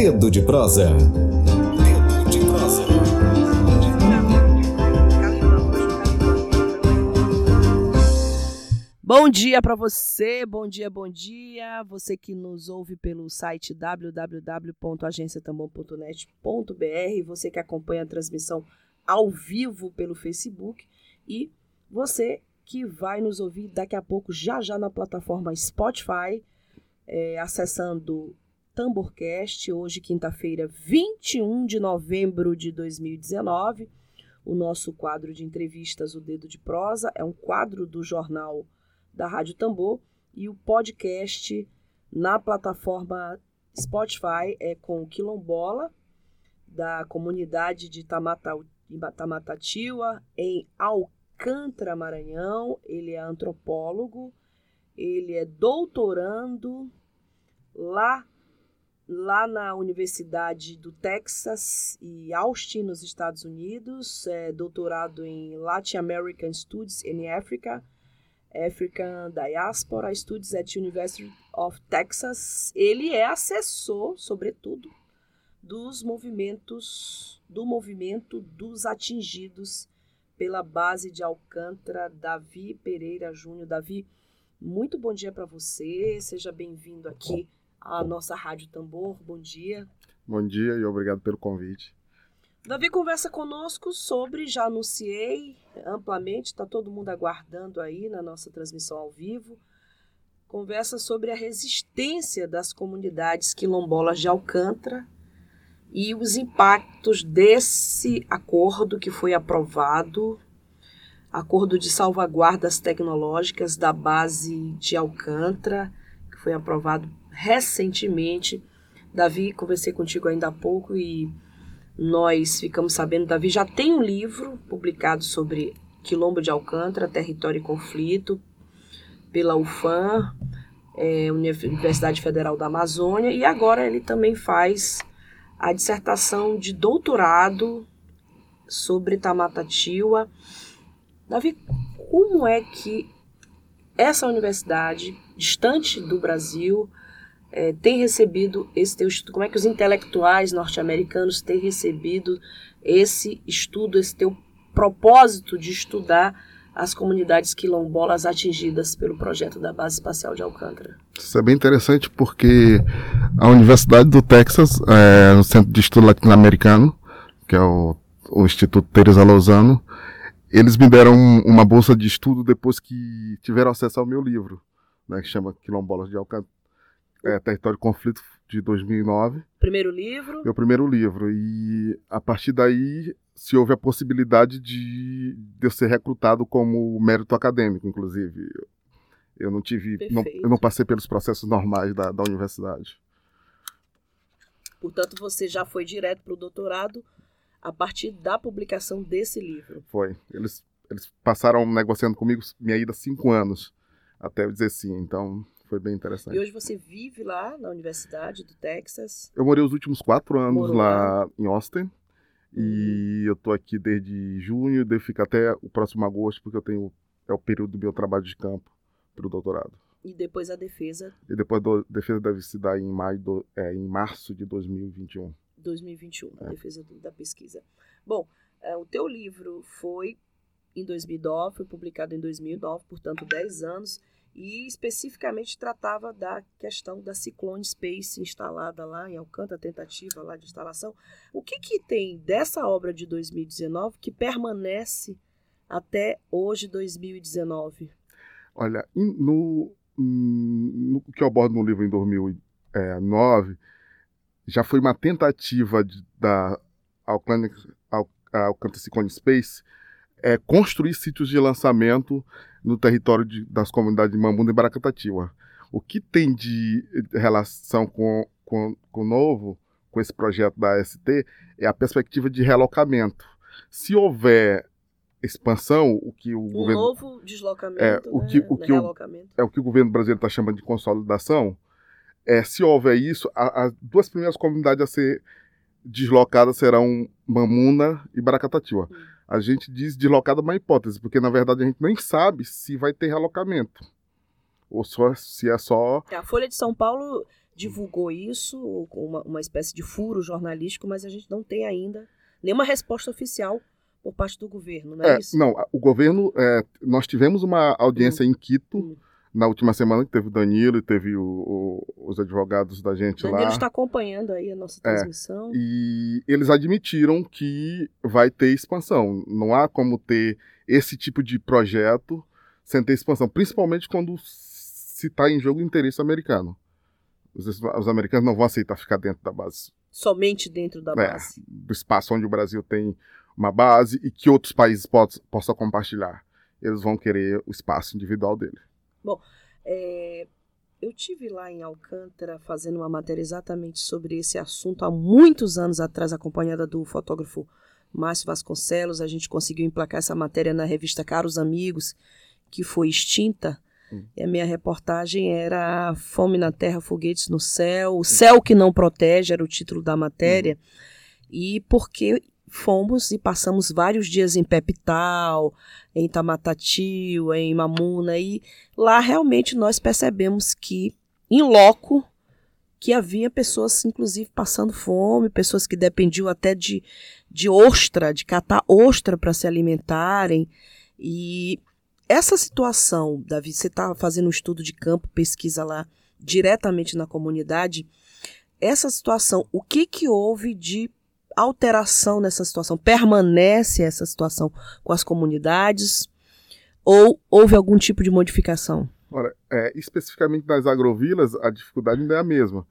Dedo de prosa. De prosa. Bom dia para você, bom dia, bom dia. Você que nos ouve pelo site www.agenciatambom.net.br, você que acompanha a transmissão ao vivo pelo Facebook e você que vai nos ouvir daqui a pouco, já já na plataforma Spotify, é, acessando Tamborcast, hoje, quinta-feira, 21 de novembro de 2019. O nosso quadro de entrevistas, O Dedo de Prosa, é um quadro do jornal da Rádio Tambor e o podcast na plataforma Spotify é com o Quilombola, da comunidade de Tamata, Tamatatiwa, em Alcântara, Maranhão. Ele é antropólogo, ele é doutorando lá lá na Universidade do Texas e Austin, nos Estados Unidos, é doutorado em Latin American Studies in Africa, African Diaspora Studies at University of Texas. Ele é assessor, sobretudo, dos movimentos do movimento dos atingidos pela base de Alcântara, Davi Pereira Júnior. Davi, muito bom dia para você. Seja bem-vindo aqui à nossa Rádio Tambor. Bom dia. Bom dia e obrigado pelo convite. Davi conversa conosco sobre, já anunciei amplamente, está todo mundo aguardando aí na nossa transmissão ao vivo. Conversa sobre a resistência das comunidades quilombolas de Alcântara e os impactos desse acordo que foi aprovado acordo de salvaguardas tecnológicas da base de Alcântara, que foi aprovado recentemente. Davi, conversei contigo ainda há pouco e nós ficamos sabendo, Davi já tem um livro publicado sobre Quilombo de Alcântara, Território e Conflito, pela UFAM, é, Universidade Federal da Amazônia, e agora ele também faz a dissertação de doutorado sobre Tamatatiwa. Davi, como é que essa universidade, distante do Brasil, é, tem recebido esse teu estudo? Como é que os intelectuais norte-americanos têm recebido esse estudo, esse teu propósito de estudar as comunidades quilombolas atingidas pelo projeto da Base Espacial de Alcântara? Isso é bem interessante porque a Universidade do Texas, é, no Centro de Estudo Latino-Americano, que é o, o Instituto Teresa Lozano, eles me deram uma bolsa de estudo depois que tiveram acesso ao meu livro, né, que chama Quilombolas de Alcântara, é, Território de Conflito de 2009. Primeiro livro? Meu primeiro livro. E a partir daí se houve a possibilidade de, de eu ser recrutado como mérito acadêmico, inclusive. Eu não tive, não, eu não passei pelos processos normais da, da universidade. Portanto, você já foi direto para o doutorado a partir da publicação desse livro. Foi. Eles, eles passaram negociando comigo minha ida cinco anos até eu dizer sim. Então, foi bem interessante. E hoje você vive lá na Universidade do Texas? Eu morei os últimos quatro anos lá, em Austin. E uhum. eu tô aqui desde junho, devo ficar até o próximo agosto, porque eu tenho é o período do meu trabalho de campo para o doutorado. E depois a defesa? E depois a defesa deve se dar em maio, do, é, em março de 2021. 2021, é. a defesa da pesquisa. Bom, é, o teu livro foi em 2009, foi publicado em 2009, portanto 10 anos e especificamente tratava da questão da Cyclone Space instalada lá em Alcântara, tentativa lá de instalação. O que, que tem dessa obra de 2019 que permanece até hoje, 2019? Olha, no, no que eu abordo no livro em 2009, já foi uma tentativa de, da Alcântara Cyclone Space é, construir sítios de lançamento no território de, das comunidades de Mambunda e Baracatatiwa. O que tem de relação com, com, com o novo, com esse projeto da ST, é a perspectiva de relocamento. Se houver expansão, o que o um governo, novo deslocamento, é, o que, né? o que o, é o que o governo brasileiro está chamando de consolidação. É, se houver isso, as duas primeiras comunidades a ser deslocadas serão Mamuna e Baracatatiwa. Hum a gente diz deslocada uma hipótese, porque na verdade a gente nem sabe se vai ter relocamento. Ou só, se é só. A Folha de São Paulo divulgou isso, uma, uma espécie de furo jornalístico, mas a gente não tem ainda nenhuma resposta oficial por parte do governo, não é, É, isso? não, o governo, é, nós tivemos uma audiência em Quito Hum. Na última semana, que teve o Danilo e teve o- o- os advogados da gente Danilo lá. está acompanhando aí a nossa É, transmissão. E eles admitiram que vai ter expansão. Não há como ter esse tipo de projeto sem ter expansão, principalmente quando se está em jogo o interesse americano. Os, os americanos não vão aceitar ficar dentro da base, Somente dentro da É. base. do espaço onde o Brasil tem uma base e que outros países poss- possam compartilhar. Eles vão querer o espaço individual dele. É, eu tive lá em Alcântara fazendo uma matéria exatamente sobre esse assunto há muitos anos atrás, acompanhada do fotógrafo Márcio Vasconcelos. A gente conseguiu emplacar essa matéria na revista Caros Amigos, que foi extinta. Hum. E a minha reportagem era Fome na Terra, Foguetes no Céu. O Céu que Não Protege era o título da matéria. E porque fomos e passamos vários dias em Pepital, em Tamatatiel, em Mamuna, e lá realmente nós percebemos que, em loco, que havia pessoas, inclusive, passando fome, pessoas que dependiam até de, de ostra, de catar ostra para se alimentarem. E essa situação, Davi, você está fazendo um estudo de campo, pesquisa lá diretamente na comunidade. Essa situação, o que, que houve de alteração nessa situação? Permanece essa situação com as comunidades? Ou houve algum tipo de modificação? Ora, é, especificamente nas agrovilas, a dificuldade ainda é a mesma.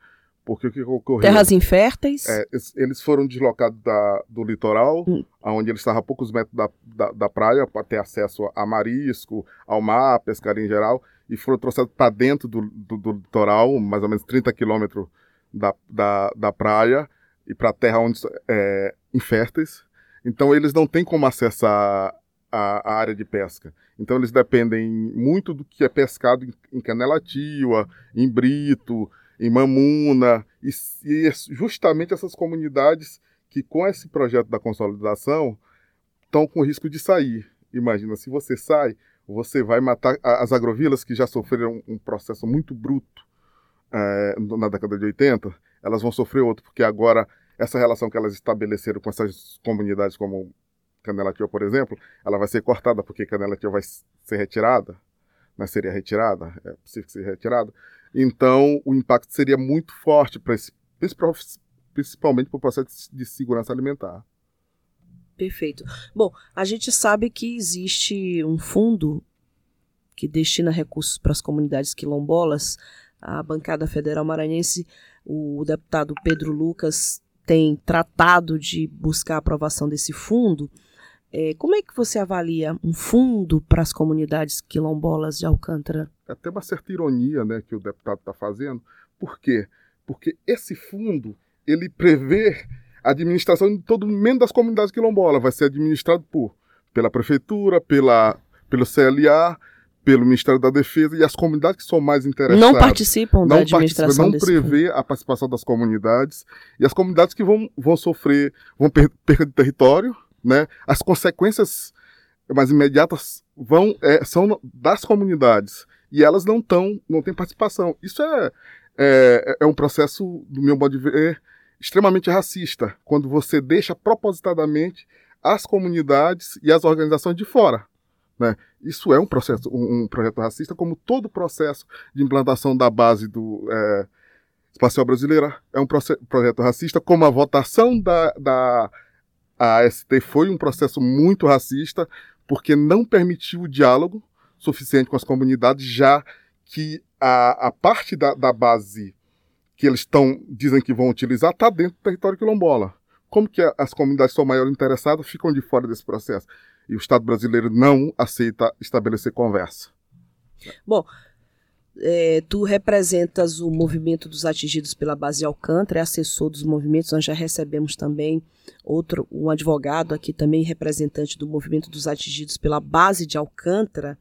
Porque o que ocorreu? Terras inférteis? É, es- eles foram deslocados da- do litoral, Hum. onde eles estavam a poucos metros da, da, da praia, para ter acesso a marisco, ao mar, pescaria em geral, e foram trouxedos para dentro do, do, do litoral, mais ou menos 30 quilômetros da, da, da praia, e para terra onde é, inférteis. Então eles não têm como acessar a, a área de pesca. Então eles dependem muito do que é pescado em, em Canelativa, em Brito, em Mamuna, e, e é justamente essas comunidades que com esse projeto da consolidação estão com risco de sair. Imagina, se você sai, você vai matar a- as agrovilas que já sofreram um processo muito bruto eh, na década de 80, elas vão sofrer outro, porque agora essa relação que elas estabeleceram com essas comunidades como Canelativa, por exemplo, ela vai ser cortada porque Canelativa vai ser retirada, né, seria retirada, é possível que seja retirada. Então, o impacto seria muito forte para esse, principalmente para o processo de segurança alimentar. Perfeito. Bom, a gente sabe que existe um fundo que destina recursos para as comunidades quilombolas. A bancada federal maranhense, o deputado Pedro Lucas tem tratado de buscar a aprovação desse fundo. É, como é que você avalia um fundo para as comunidades quilombolas de Alcântara? É até uma certa ironia né, que o deputado está fazendo. Por quê? Porque esse fundo ele prevê a administração de todo menos das comunidades quilombolas. Vai ser administrado por, pela prefeitura, pela, pelo CLA, pelo Ministério da Defesa e as comunidades que são mais interessadas. Não participam da não administração participa, não desse fundo. prevê a participação das comunidades e as comunidades que vão, vão sofrer, vão per perda de território, né? As consequências mais imediatas vão é, são das comunidades e elas não estão, não têm participação. Isso é, é é um processo do meu modo de ver extremamente racista, quando você deixa propositadamente as comunidades e as organizações de fora. Né? Isso é um processo, um, um projeto racista, como todo processo de implantação da base do é, espacial brasileira é um projeto racista, como a votação da, da AST foi um processo muito racista, porque não permitiu o diálogo suficiente com as comunidades, já que a, a parte da, da base que eles estão dizem que vão utilizar está dentro do território quilombola. Como que as comunidades são maior interessadas ficam de fora desse processo? E o Estado brasileiro não aceita estabelecer conversa. É, tu representas o movimento dos atingidos pela base Alcântara, é assessor dos movimentos. Nós já recebemos também outro, um advogado aqui também, representante do movimento dos atingidos pela base de Alcântara.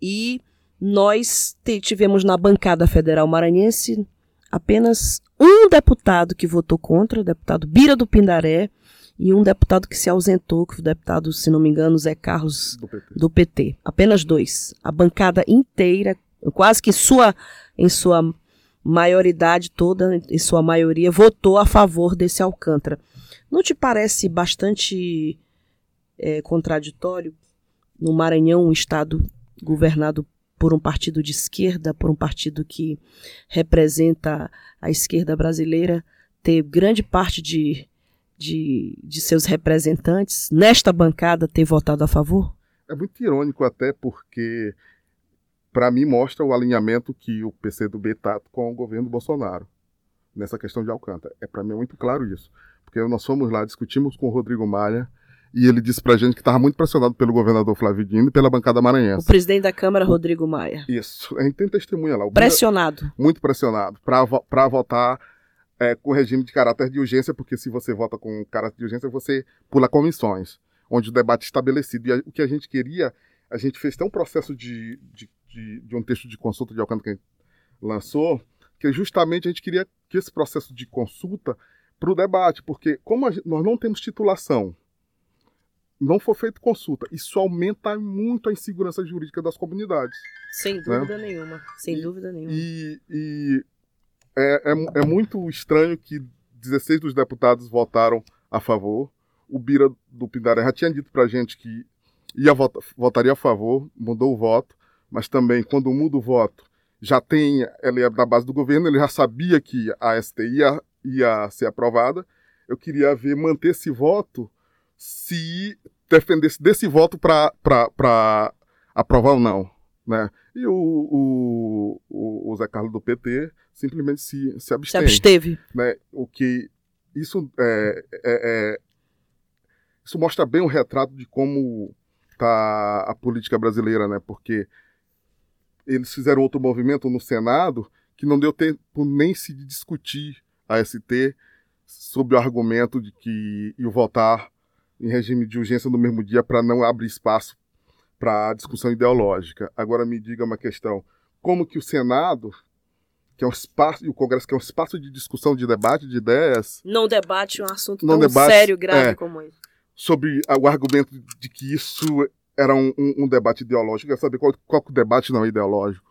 E nós tivemos na bancada federal maranhense apenas um deputado que votou contra, o deputado Bira do Pindaré, e um deputado que se ausentou, que foi o deputado, se não me engano, Zé Carlos Do PT. do PT. Apenas dois. A bancada inteira, quase que sua, em sua maioridade toda, em sua maioria, votou a favor desse Alcântara. Não te parece bastante é, contraditório no Maranhão, um estado governado por um partido de esquerda, por um partido que representa a esquerda brasileira, ter grande parte de, de, de seus representantes nesta bancada ter votado a favor? É muito irônico até porque, para mim, mostra o alinhamento que o PCdoB está com o governo Bolsonaro nessa questão de Alcântara. É para mim é muito claro isso, porque nós fomos lá, discutimos com o Rodrigo Maia, e ele disse pra gente que estava muito pressionado pelo governador Flávio Dino e pela bancada maranhense. O presidente da Câmara, Rodrigo Maia. Isso, a gente tem testemunha lá. Pressionado. Bira, muito pressionado, para votar é, com regime de caráter de urgência, porque se você vota com caráter de urgência, você pula comissões, onde o debate é estabelecido. E a, o que a gente queria, a gente fez até um processo de, de, de, de um texto de consulta de Alcântara que a gente lançou, que justamente a gente queria que esse processo de consulta para o debate, porque como gente, nós não temos titulação, não for feita consulta. Isso aumenta muito a insegurança jurídica das comunidades. Sem né? dúvida né? nenhuma. Sem e, dúvida nenhuma. E, e é, é, é, muito estranho que 16 dos deputados votaram a favor. O Bira do Pindaré já tinha dito pra gente que ia vota, votaria a favor, mudou o voto, mas também quando muda o voto, já tem, ele é da base do governo, ele já sabia que a ST ia, ia ser aprovada. Eu queria ver manter esse voto se defendesse desse voto para aprovar ou não. Né? E o, o, o, o, Zé Carlos do PT simplesmente se, se absteve. Se absteve. Né? O que isso é, é, é, isso mostra bem o retrato de como tá a política brasileira, né? Porque eles fizeram outro movimento no Senado que não deu tempo nem se discutir a ST sob o argumento de que ia votar em regime de urgência no mesmo dia para não abrir espaço para discussão ideológica. Agora me diga uma questão: como que o Senado, que é um espaço, e o Congresso, que é um espaço de discussão, de debate de ideias. Não debate um assunto tão debate, sério, grave é, como esse. Sobre o argumento de que isso era um, um, um debate ideológico. Quer saber qual, qual o debate não é ideológico?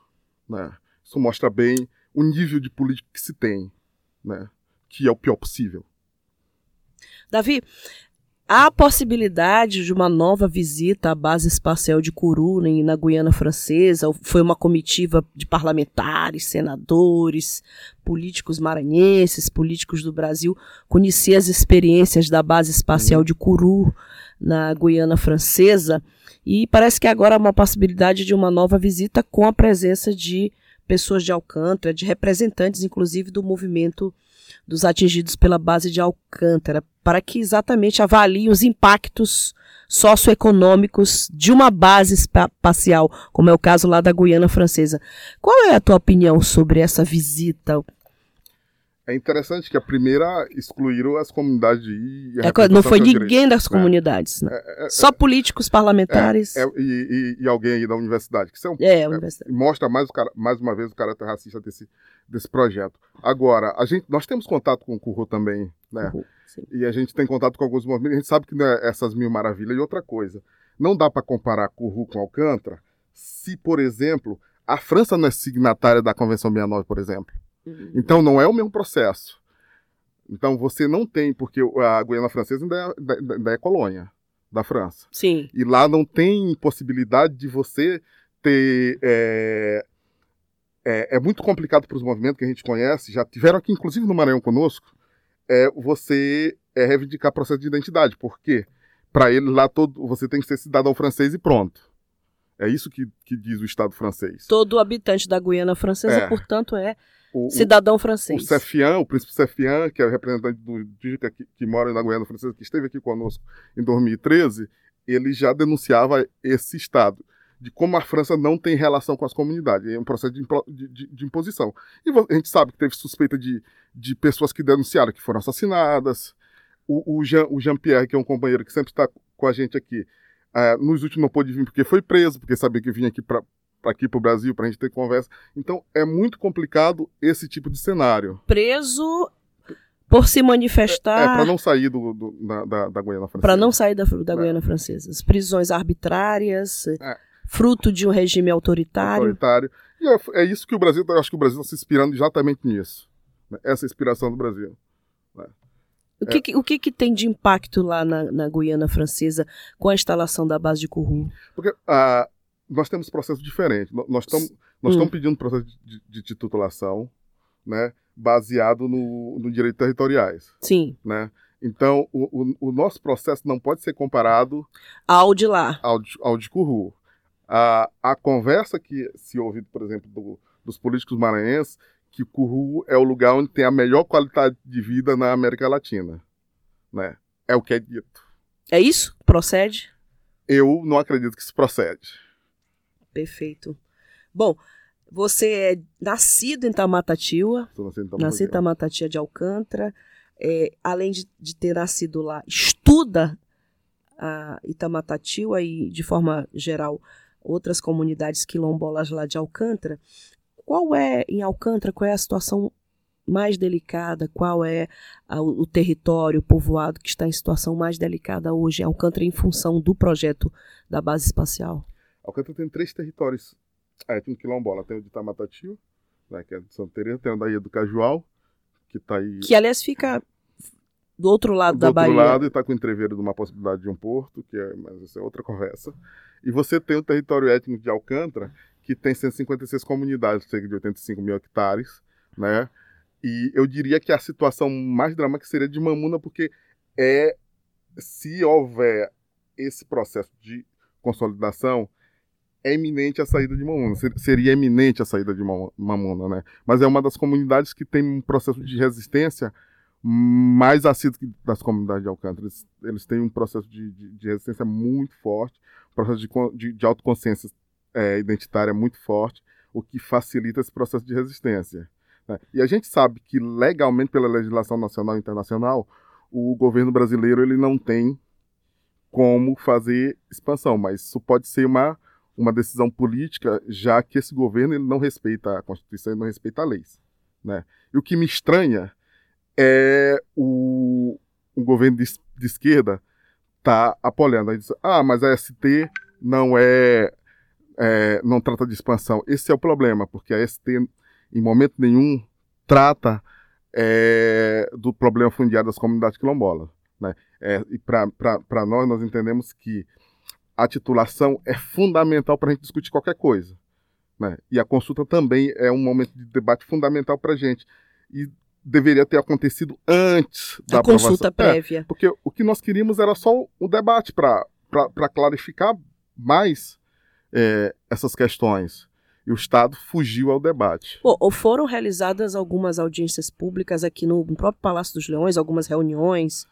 Né? Isso mostra bem o nível de política que se tem, né? que é o pior possível. Davi, Há a possibilidade de uma nova visita à base espacial de Kourou, na Guiana Francesa. Foi uma comitiva de parlamentares, senadores, políticos maranhenses, políticos do Brasil, conhecer as experiências da base espacial de Kourou, na Guiana Francesa. E parece que agora há uma possibilidade de uma nova visita com a presença de pessoas de Alcântara, de representantes, inclusive, do movimento dos atingidos pela base de Alcântara, para que exatamente avaliem os impactos socioeconômicos de uma base espacial, como é o caso lá da Guiana Francesa. Qual é a tua opinião sobre essa visita? É interessante que a primeira excluíram as comunidades e é, Não foi ninguém das né? comunidades, né? É, é, Só políticos parlamentares. É, é, e, e, e, alguém aí da universidade. Que são, é, universidade. Mostra mais, mais uma vez o caráter racista desse, desse projeto. Agora, a gente, nós temos contato com o Curro também, né? Uhum, e a gente tem contato com alguns movimentos. A gente sabe que não é essas mil maravilhas. E outra coisa, não dá para comparar Curro com Alcântara se, por exemplo, a França não é signatária da Convenção 69, por exemplo. Uhum. Então não é o mesmo processo. Então você não tem, porque a Guiana Francesa ainda é, ainda é colônia da França. Sim. E lá não tem possibilidade de você ter. É, é, é muito complicado para os movimentos que a gente conhece, já tiveram aqui, inclusive no Maranhão conosco, é você é, reivindicar processo de identidade. Por quê? Para ele lá todo, você tem que ser cidadão francês e pronto. É isso que, que diz o Estado francês. Todo habitante da Guiana Francesa, é. portanto, é o, Cidadão francês. O Cefian, o príncipe Cefian, que é o representante do Dica que, que mora na Guiana Francesa, que esteve aqui conosco em 2013, ele já denunciava esse Estado, de como a França não tem relação com as comunidades. É um processo de, de, de imposição. E a gente sabe que teve suspeita de, de pessoas que denunciaram que foram assassinadas. O, o Jean-Pierre, Jean que é um companheiro que sempre está com a gente aqui, uh, nos últimos não pôde vir porque foi preso, porque sabia que vinha aqui para aqui para o Brasil para a gente ter conversa. Então é muito complicado esse tipo de cenário. Preso por se manifestar. É, é para não sair do, do da, da, da, Guiana Francesa. Para não sair da, da é. Guiana Francesa. As prisões arbitrárias. É. Fruto de um regime autoritário. autoritário. E é, é isso que o Brasil, eu acho que o Brasil está se inspirando exatamente nisso. né? Essa inspiração do Brasil. O, que, que- o que, que tem de impacto lá na, na Guiana Francesa com a instalação da base de Kourou? Porque ah, nós temos processos diferentes. No- Nós estamos nós Hum. pedindo um processo de, de, de titulação, né, baseado no, no direito territoriais, Sim, né? Então, o, o, o nosso processo não pode ser comparado ao de lá. ao de, ao de Curru. A, a conversa que se ouve, por exemplo, do- dos políticos maranhenses, que Curru é o lugar onde tem a melhor qualidade de vida na América Latina, né? É o que é dito. É isso? Procede? Eu não acredito que isso procede. Perfeito. Bom, você é nascido em Tamatatiua, nascido em. Tamatatia de Alcântara, é, além de, de ter nascido lá, estuda a Itamatatiua e, de forma geral, outras comunidades quilombolas lá de Alcântara. Qual é, em Alcântara, qual é a situação mais delicada? Qual é a- o território, o povoado que está em situação mais delicada hoje em Alcântara em função do projeto da base espacial? Alcântara tem três territórios étnicos quilombola. Tem o de Itamatatiua, né, que é de Santa Teresa, tem o da Ilha do Cajual, que está aí Que, aliás, fica do outro lado do da outro Bahia. lado e está com entreveiro de uma possibilidade de um porto, que é, mas isso é outra conversa. E você tem o território étnico de Alcântara, que tem 156 comunidades, cerca de 85 mil hectares, né? E eu diria que a situação mais dramática seria de Mamuna, porque é se houver esse processo de consolidação, é iminente a saída de Mamuna. Ser- Seria iminente a saída de Mamu- Mamuna, né? Mas é uma das comunidades que tem um processo de resistência mais assíduo que das comunidades de Alcântara. Eles, eles têm um processo de, de- de resistência muito forte, processo de, de, de autoconsciência é, identitária muito forte, o que facilita esse processo de resistência. né? E a gente sabe que legalmente, pela legislação nacional e internacional, o governo brasileiro ele não tem como fazer expansão, mas isso pode ser uma, uma decisão política, já que esse governo ele não respeita a Constituição e não respeita a lei. Né? E o que me estranha é o, governo de, de esquerda tá apoiando. Aí diz, ah, mas a ST não é, é, não trata de expansão. Esse é o problema, porque a ST em momento nenhum trata é, do problema fundiário das comunidades quilombolas. Né? É, e para nós, nós entendemos que a titulação é fundamental para a gente discutir qualquer coisa. Né? E a consulta também é um momento de debate fundamental para a gente. E deveria ter acontecido antes da A consulta aprovação. É, prévia. porque o que nós queríamos era só o debate para clarificar mais é, essas questões. E o Estado fugiu ao debate. Pô, ou foram realizadas algumas audiências públicas aqui no próprio Palácio dos Leões, algumas reuniões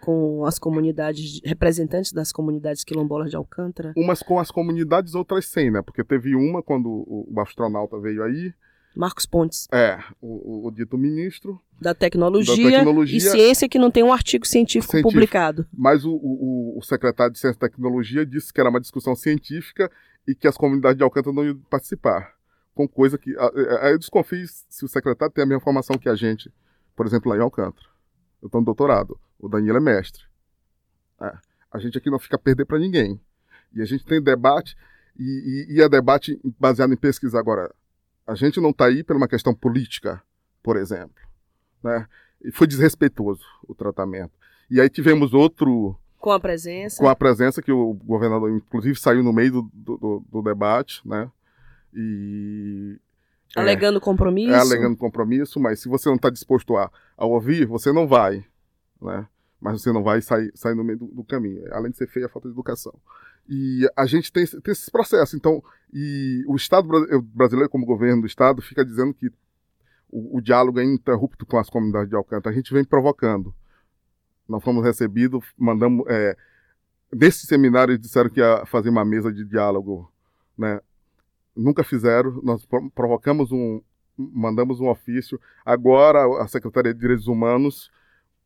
com as comunidades, representantes das comunidades quilombolas de Alcântara. Umas com as comunidades, outras sem, né? Porque teve uma quando o astronauta veio aí, Marcos Pontes, é, o, o- o dito ministro, da tecnologia, Da tecnologia- e ciência que não tem um artigo científico, Científico. publicado. mas o, o- o secretário de Ciência e Tecnologia disse que era uma discussão científica e que as comunidades de Alcântara não iam participar. Com coisa que. a- a- Aí eu desconfio se o secretário tem a mesma formação que a gente, por exemplo, lá em Alcântara. Eu estou no doutorado, o Danilo é mestre. É, A gente aqui não fica a perder para ninguém. E a gente tem debate, e, e- e é debate baseado em pesquisa. Agora, a gente não está aí por uma questão política, por exemplo. Né? E foi desrespeitoso o tratamento. E aí tivemos outro, Com a presença. com a presença que o governador, inclusive, saiu no meio do, do, do- debate, né? E. é, Alegando compromisso. é, alegando compromisso, mas se você não está disposto a, a ouvir, você não vai, né? Mas você não vai sair, sair no meio do, do caminho. Além de ser feia, a falta de educação. E a gente tem, esse- tem esses processos. Então, e o Estado bra- brasileiro, como governo do Estado, fica dizendo que o, o diálogo é ininterrupto com as comunidades de Alcântara. A gente vem provocando. Nós fomos recebidos, mandamos. É, nesse seminário, eles disseram que ia fazer uma mesa de diálogo, né? Nunca fizeram. Nós pro- provocamos um. Mandamos um ofício. Agora, a Secretaria de Direitos Humanos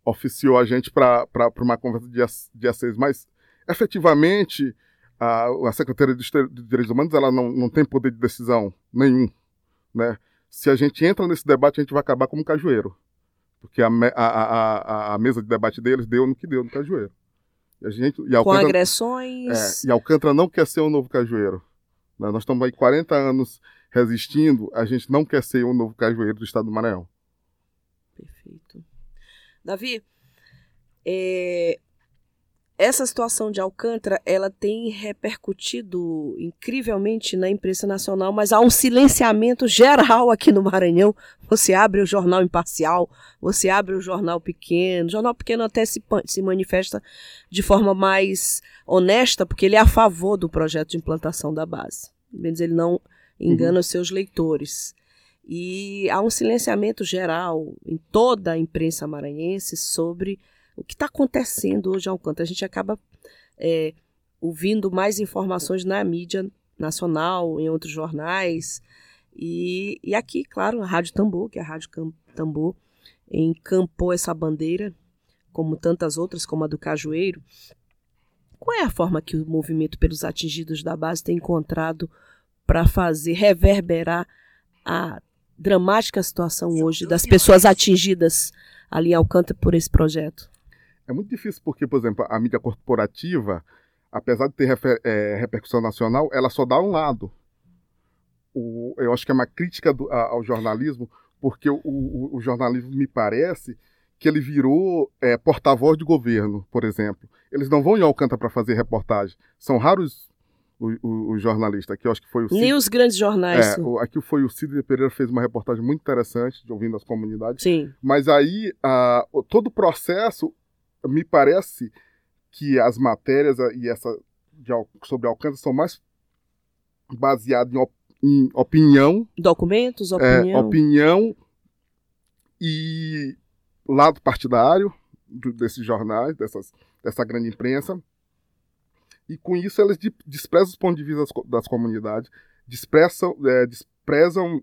oficiou a gente para uma conversa dia, dia 6. Mas, efetivamente, a, a Secretaria de de Direitos Humanos ela não, não tem poder de decisão nenhum. Né? Se a gente entra nesse debate, a gente vai acabar como cajueiro. Porque a, a, a, a, mesa de debate deles deu no que deu no cajueiro. E, a gente, e Com Alcântara, agressões. é, e Alcântara não quer ser um novo cajueiro. Né? Nós estamos aí 40 anos resistindo, a gente não quer ser o novo cajueiro do estado do Maranhão. Perfeito. Davi, é, essa situação de Alcântara, ela tem repercutido incrivelmente na imprensa nacional, mas há um silenciamento geral aqui no Maranhão. Você abre o jornal imparcial, você abre o jornal pequeno. O jornal pequeno até se, se manifesta de forma mais honesta, porque ele é a favor do projeto de implantação da base. Menos ele não engana uhum. os seus leitores. E há um silenciamento geral em toda a imprensa maranhense sobre o que está acontecendo hoje em Alcântara. A gente acaba é, ouvindo mais informações na mídia nacional, em outros jornais. E, e aqui, claro, a Rádio Tambor, que é a Rádio Tambor, encampou essa bandeira, como tantas outras, como a do Cajueiro. Qual é a forma que o movimento pelos atingidos da base tem encontrado para fazer reverberar a dramática situação hoje das pessoas atingidas ali em Alcântara por esse projeto? É muito difícil porque, por exemplo, a mídia corporativa, apesar de ter refer, é, repercussão nacional, ela só dá um lado. O, eu acho que é uma crítica do, a, ao jornalismo, porque o, o, o, jornalismo me parece que ele virou é, porta-voz de governo, por exemplo. Eles não vão em Alcântara para fazer reportagem. São raros os jornalistas. Aqui eu acho que foi o Cid... Nem os grandes jornais. É, aqui foi o Cid Pereira fez uma reportagem muito interessante de ouvindo as comunidades. Sim. Mas aí todo o processo me parece que as matérias e essa de, sobre Alcântara são mais baseadas em, op, em opinião. Documentos, opinião. É, opinião e lado partidário do, desses jornais, dessas, dessa grande imprensa. E com isso elas desprezam os pontos de vista das, das comunidades, desprezam, é, desprezam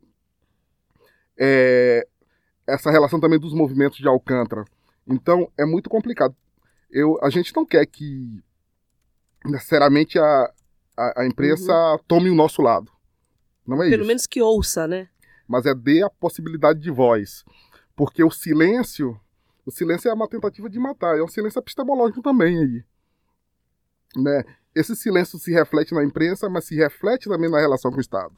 é, essa relação também dos movimentos de Alcântara. Então é muito complicado. Eu, a gente não quer que necessariamente a, a, a imprensa uhum. tome o nosso lado. Não é Pelo isso. menos que ouça, né? Mas é dê a possibilidade de voz. Porque o silêncio, o silêncio é uma tentativa de matar, é um silêncio epistemológico também aí. Né? Esse silêncio se reflete na imprensa, mas se reflete também na relação com o Estado.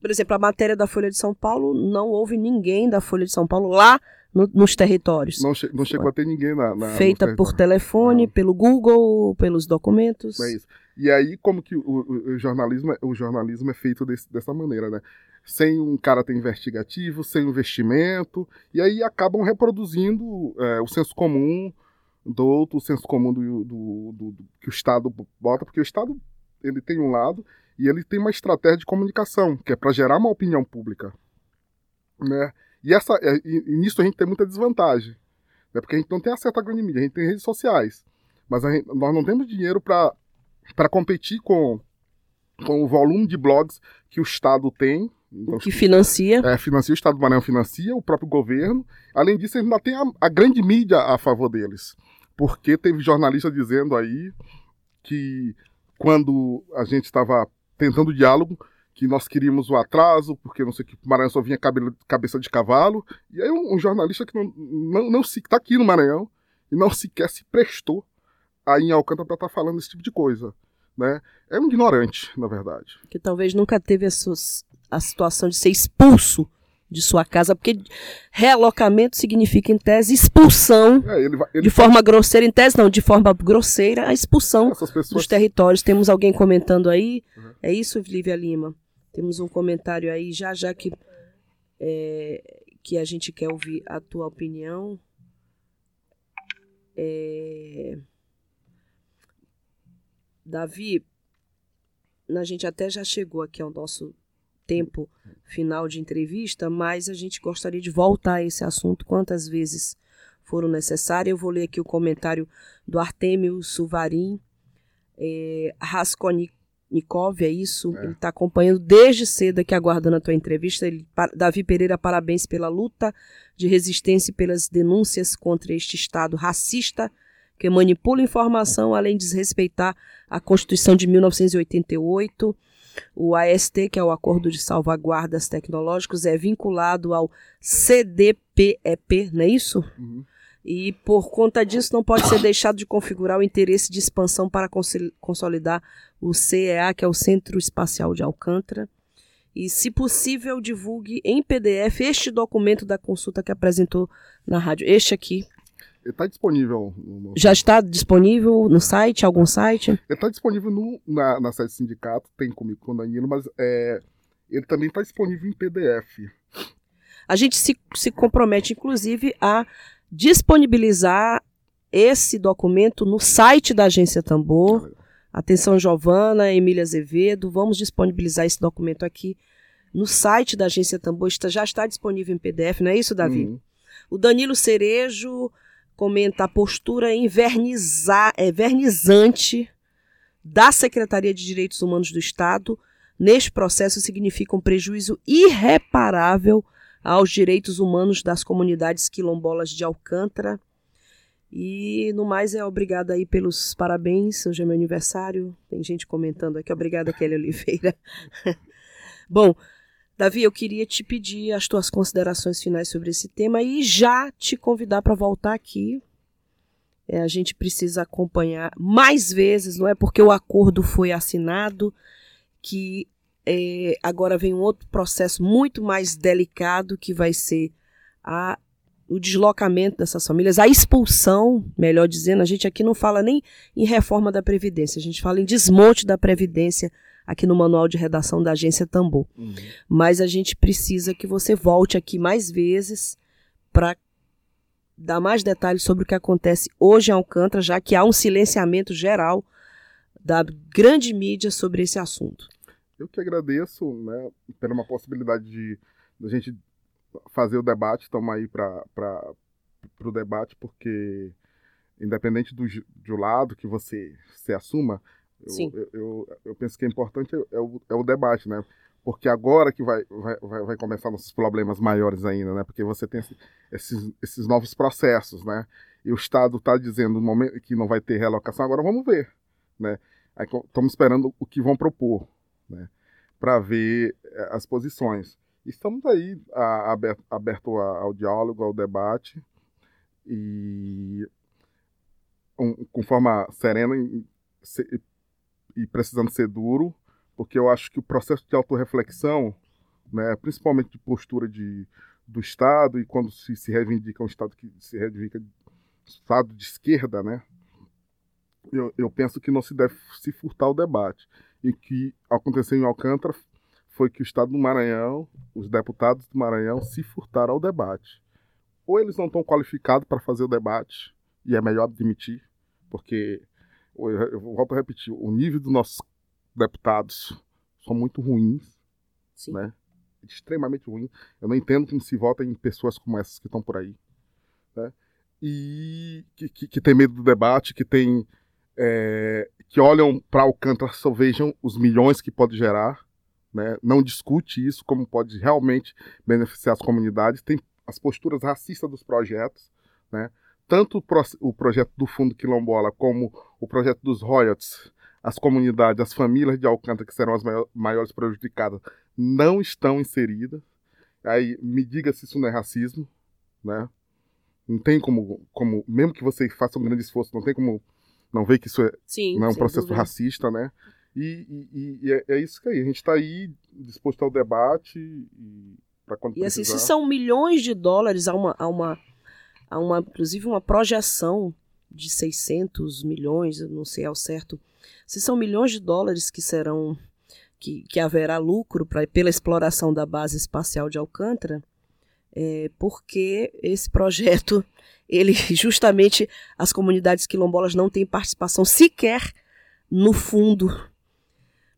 Por exemplo, a matéria da Folha de São Paulo, não houve ninguém da Folha de São Paulo lá no, nos territórios. Não, che não chegou a ter ninguém na. na Feita por telefone, não. pelo Google, pelos documentos. É isso. E aí, como que o, o, o jornalismo, é, o jornalismo é feito desse, dessa maneira, né? Sem um caráter investigativo, sem investimento, e aí acabam reproduzindo é, o senso comum do outro, o senso comum do, do, do, do, que o Estado bota, porque o Estado ele tem um lado e ele tem uma estratégia de comunicação, que é para gerar uma opinião pública. Né? E, essa, é, e, e, nisso a gente tem muita desvantagem. Né? Porque a gente não tem acesso à grande mídia, a gente tem redes sociais. Mas gente, nós não temos dinheiro para competir com, com o volume de blogs que o Estado tem. Então, que financia. É, financia, o Estado do Maranhão financia, o próprio governo. Além disso, ainda tem a, a grande mídia a favor deles. Porque teve jornalista dizendo aí que quando a gente estava tentando diálogo, que nós queríamos o atraso, porque não sei o que, o Maranhão só vinha cabeça de cavalo. E aí um, um jornalista que não, não, não se está aqui no Maranhão e não sequer se prestou aí em Alcântara para estar tá falando esse tipo de coisa. Né? É um ignorante, na verdade. Que talvez nunca teve a, suas, a situação de ser expulso de sua casa, porque realocamento significa, em tese, expulsão é, ele vai, ele de forma grosseira, em tese não, de forma grosseira, a expulsão pessoas... dos territórios. Temos alguém comentando aí? Uhum. É isso, Lívia Lima? Temos um comentário aí, já já que, é, que a gente quer ouvir a tua opinião. É... Davi, a gente até já chegou aqui ao nosso tempo final de entrevista, mas a gente gostaria de voltar a esse assunto quantas vezes foram necessárias. Eu vou ler aqui o comentário do Artemio Suvarim, é, Raskolnik Nikov, é isso? É. Ele está acompanhando desde cedo aqui, aguardando a tua entrevista. Ele, Davi Pereira, parabéns pela luta de resistência e pelas denúncias contra este Estado racista que manipula informação além de desrespeitar a Constituição de 1988. O AST, que é o Acordo de Salvaguardas Tecnológicos, é vinculado ao CDPEP, não é isso? Uhum. E por conta disso, não pode ser deixado de configurar o interesse de expansão para consolidar o CEA, que é o Centro Espacial de Alcântara. E, se possível, divulgue em PDF este documento da consulta que apresentou na rádio. Este aqui. Está disponível. No... Já está disponível no site, algum site? Está disponível no, na, na site do sindicato, tem comigo com o Danilo, mas é, ele também está disponível em PDF. A gente se, se compromete, inclusive, a disponibilizar esse documento no site da Agência Tambor. Atenção, Giovana, Emília Azevedo, vamos disponibilizar esse documento aqui no site da Agência Tambor. Está, já está disponível em PDF, não é isso, Davi? Uhum. O Danilo Cerejo comenta a postura envernizar, é, da Secretaria de Direitos Humanos do Estado neste processo significa um prejuízo irreparável aos direitos humanos das comunidades quilombolas de Alcântara. E no mais é obrigada aí pelos parabéns, hoje é meu aniversário. Tem gente comentando aqui, obrigada Kelly Oliveira. Bom, Davi, eu queria te pedir as tuas considerações finais sobre esse tema e já te convidar para voltar aqui. É, a gente precisa acompanhar mais vezes, não é porque o acordo foi assinado que é, agora vem um outro processo muito mais delicado que vai ser a, o deslocamento dessas famílias, a expulsão, melhor dizendo, a gente aqui não fala nem em reforma da Previdência, a gente fala em desmonte da Previdência aqui no manual de redação da agência Tambor. Uhum. Mas a gente precisa que você volte aqui mais vezes para dar mais detalhes sobre o que acontece hoje em Alcântara, já que há um silenciamento geral da grande mídia sobre esse assunto. Eu que agradeço, né, pela uma possibilidade de, de a gente fazer o debate, estamos aí para o debate, porque independente do, do lado que você se assuma, eu, eu, eu, eu, penso que é importante é o, é o debate, né? Porque agora que vai, vai, vai começar nossos problemas maiores ainda, né? Porque você tem esses, esses novos processos, né? E o Estado está dizendo no momento que não vai ter realocação, agora vamos ver, né? Estamos esperando o que vão propor né, para ver eh, as posições. Estamos aí a, aberto, aberto ao diálogo, ao debate e um, com forma serena e, e, precisando ser duro, porque eu acho que o processo de autorreflexão, né, principalmente de postura de, do Estado e quando se, se reivindica um Estado que se reivindica Estado de esquerda, né, eu, eu penso que não se deve se furtar o debate e que aconteceu em Alcântara foi que o Estado do Maranhão, os deputados do Maranhão, se furtaram ao debate. Ou eles não estão qualificados para fazer o debate, e é melhor admitir, porque, eu volto a repetir, o nível dos nossos deputados são muito ruins, Sim. né? extremamente ruim. Eu não entendo como se vota em pessoas como essas que estão por aí. Né? E que, que, que tem medo do debate, que tem é, que olham para Alcântara só vejam os milhões que pode gerar, né? não discute isso como pode realmente beneficiar as comunidades, tem as posturas racistas dos projetos, né? tanto o, pro, o projeto do Fundo Quilombola como o projeto dos royalties, as comunidades, as famílias de Alcântara, que serão as maiores prejudicadas, não estão inseridas. Aí me diga se isso não é racismo, né? Não tem como, como mesmo que você faça um grande esforço, não tem como não vê que isso é, Sim, não é um processo dúvida. racista, né? E, e, e é, é, isso que aí, a gente está aí disposto ao debate e para quando E assim, se são milhões de dólares, há uma, há uma, há uma, inclusive uma projeção de 600 milhões, não sei ao certo, se são milhões de dólares que serão, que, que haverá lucro pra, pela exploração da base espacial de Alcântara, é, porque esse projeto ele justamente as comunidades quilombolas não têm participação sequer no fundo.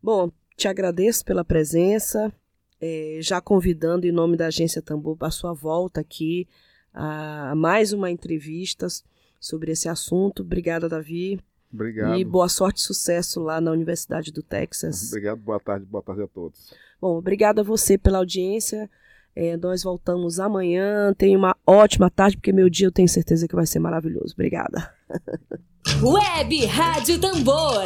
Bom, te agradeço pela presença, é, já convidando em nome da Agência Tambor para a sua volta aqui a mais uma entrevista sobre esse assunto. Obrigada, Davi. Obrigado. E boa sorte e sucesso lá na Universidade do Texas. Obrigado, boa tarde, boa tarde a todos. Bom, obrigada a você pela audiência. É, nós voltamos amanhã. Tenha uma ótima tarde, porque meu dia eu tenho certeza que vai ser maravilhoso. Obrigada. Web Rádio Tambor.